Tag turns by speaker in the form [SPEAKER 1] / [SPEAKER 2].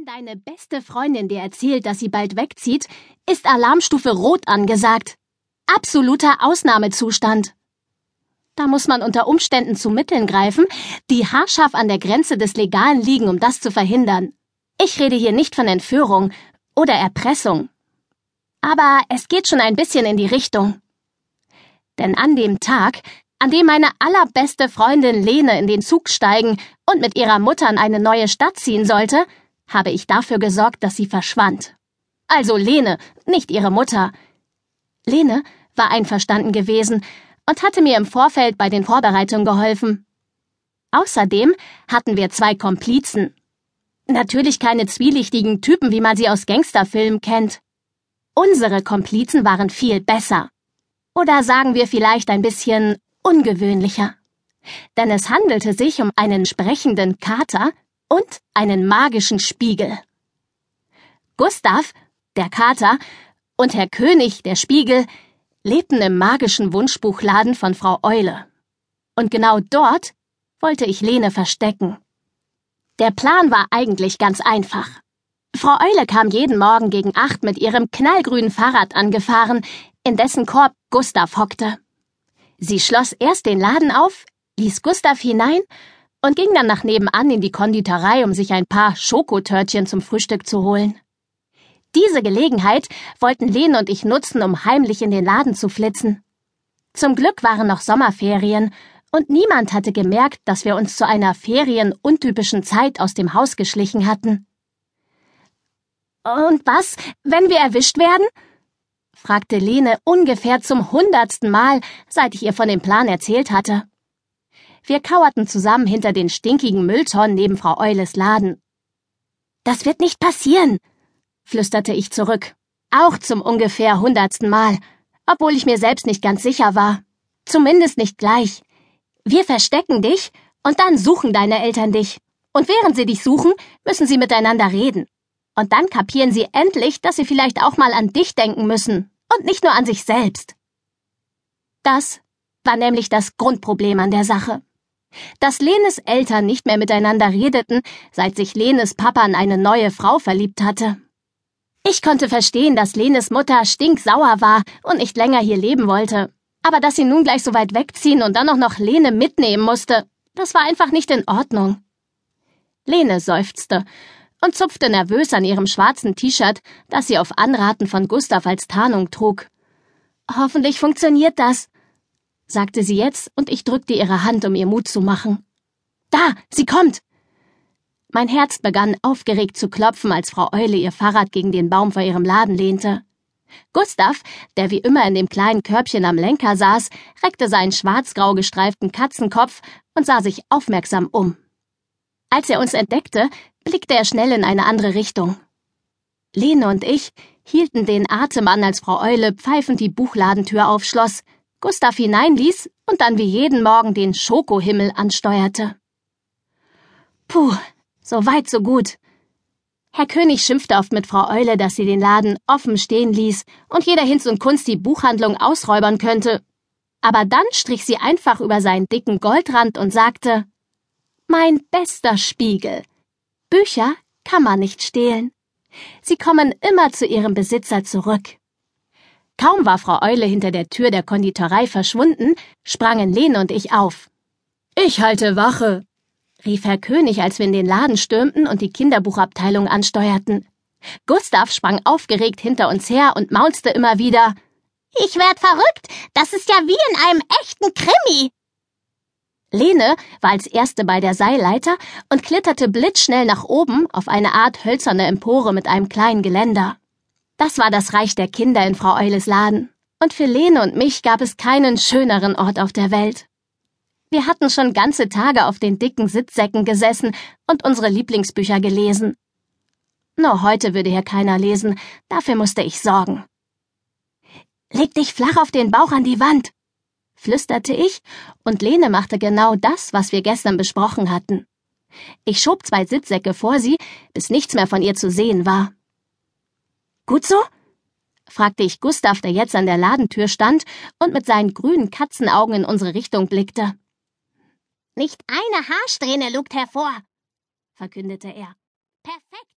[SPEAKER 1] Wenn deine beste Freundin dir erzählt, dass sie bald wegzieht, ist Alarmstufe Rot angesagt. Absoluter Ausnahmezustand. Da muss man unter Umständen zu Mitteln greifen, die haarscharf an der Grenze des Legalen liegen, um das zu verhindern. Ich rede hier nicht von Entführung oder Erpressung. Aber es geht schon ein bisschen in die Richtung. Denn an dem Tag, an dem meine allerbeste Freundin Lene in den Zug steigen und mit ihrer Mutter in eine neue Stadt ziehen sollte, habe ich dafür gesorgt, dass sie verschwand. Also Lene, nicht ihre Mutter. Lene war einverstanden gewesen und hatte mir im Vorfeld bei den Vorbereitungen geholfen. Außerdem hatten wir zwei Komplizen. Natürlich keine zwielichtigen Typen, wie man sie aus Gangsterfilmen kennt. Unsere Komplizen waren viel besser. Oder sagen wir vielleicht ein bisschen ungewöhnlicher. Denn es handelte sich um einen sprechenden Kater und einen magischen Spiegel. Gustav, der Kater, und Herr König, der Spiegel, lebten im magischen Wunschbuchladen von Frau Eule. Und genau dort wollte ich Lene verstecken. Der Plan war eigentlich ganz einfach. Frau Eule kam jeden Morgen gegen acht mit ihrem knallgrünen Fahrrad angefahren, in dessen Korb Gustav hockte. Sie schloss erst den Laden auf, ließ Gustav hinein und ging dann nach nebenan in die Konditorei, um sich ein paar Schokotörtchen zum Frühstück zu holen. Diese Gelegenheit wollten Lene und ich nutzen, um heimlich in den Laden zu flitzen. Zum Glück waren noch Sommerferien und niemand hatte gemerkt, dass wir uns zu einer ferienuntypischen Zeit aus dem Haus geschlichen hatten. Und was, wenn wir erwischt werden? fragte Lene ungefähr zum hundertsten Mal, seit ich ihr von dem Plan erzählt hatte. Wir kauerten zusammen hinter den stinkigen Mülltonnen neben Frau Eules Laden. Das wird nicht passieren, flüsterte ich zurück, auch zum ungefähr hundertsten Mal, obwohl ich mir selbst nicht ganz sicher war. Zumindest nicht gleich. Wir verstecken dich, und dann suchen deine Eltern dich. Und während sie dich suchen, müssen sie miteinander reden. Und dann kapieren sie endlich, dass sie vielleicht auch mal an dich denken müssen und nicht nur an sich selbst. Das war nämlich das Grundproblem an der Sache dass Lenes Eltern nicht mehr miteinander redeten, seit sich Lenes Papa in eine neue Frau verliebt hatte. Ich konnte verstehen, dass Lenes Mutter stinksauer war und nicht länger hier leben wollte. Aber dass sie nun gleich so weit wegziehen und dann auch noch Lene mitnehmen musste, das war einfach nicht in Ordnung. Lene seufzte und zupfte nervös an ihrem schwarzen T-Shirt, das sie auf Anraten von Gustav als Tarnung trug. Hoffentlich funktioniert das, sagte sie jetzt, und ich drückte ihre Hand, um ihr Mut zu machen. Da, sie kommt! Mein Herz begann aufgeregt zu klopfen, als Frau Eule ihr Fahrrad gegen den Baum vor ihrem Laden lehnte. Gustav, der wie immer in dem kleinen Körbchen am Lenker saß, reckte seinen schwarz-grau gestreiften Katzenkopf und sah sich aufmerksam um. Als er uns entdeckte, blickte er schnell in eine andere Richtung. Lene und ich hielten den Atem an, als Frau Eule pfeifend die Buchladentür aufschloss, Gustav hineinließ und dann wie jeden Morgen den Schokohimmel ansteuerte. Puh, so weit, so gut. Herr König schimpfte oft mit Frau Eule, dass sie den Laden offen stehen ließ und jeder Hinz und Kunst die Buchhandlung ausräubern könnte. Aber dann strich sie einfach über seinen dicken Goldrand und sagte, Mein bester Spiegel. Bücher kann man nicht stehlen. Sie kommen immer zu ihrem Besitzer zurück. Kaum war Frau Eule hinter der Tür der Konditorei verschwunden, sprangen Lene und ich auf. Ich halte Wache, rief Herr König, als wir in den Laden stürmten und die Kinderbuchabteilung ansteuerten. Gustav sprang aufgeregt hinter uns her und maunzte immer wieder Ich werd verrückt. Das ist ja wie in einem echten Krimi. Lene war als erste bei der Seilleiter und kletterte blitzschnell nach oben auf eine Art hölzerne Empore mit einem kleinen Geländer. Das war das Reich der Kinder in Frau Eules Laden. Und für Lene und mich gab es keinen schöneren Ort auf der Welt. Wir hatten schon ganze Tage auf den dicken Sitzsäcken gesessen und unsere Lieblingsbücher gelesen. Nur heute würde hier keiner lesen, dafür musste ich sorgen. Leg dich flach auf den Bauch an die Wand, flüsterte ich, und Lene machte genau das, was wir gestern besprochen hatten. Ich schob zwei Sitzsäcke vor sie, bis nichts mehr von ihr zu sehen war. Gut so? fragte ich Gustav, der jetzt an der Ladentür stand und mit seinen grünen Katzenaugen in unsere Richtung blickte.
[SPEAKER 2] Nicht eine Haarsträhne lugt hervor, verkündete er. Perfekt.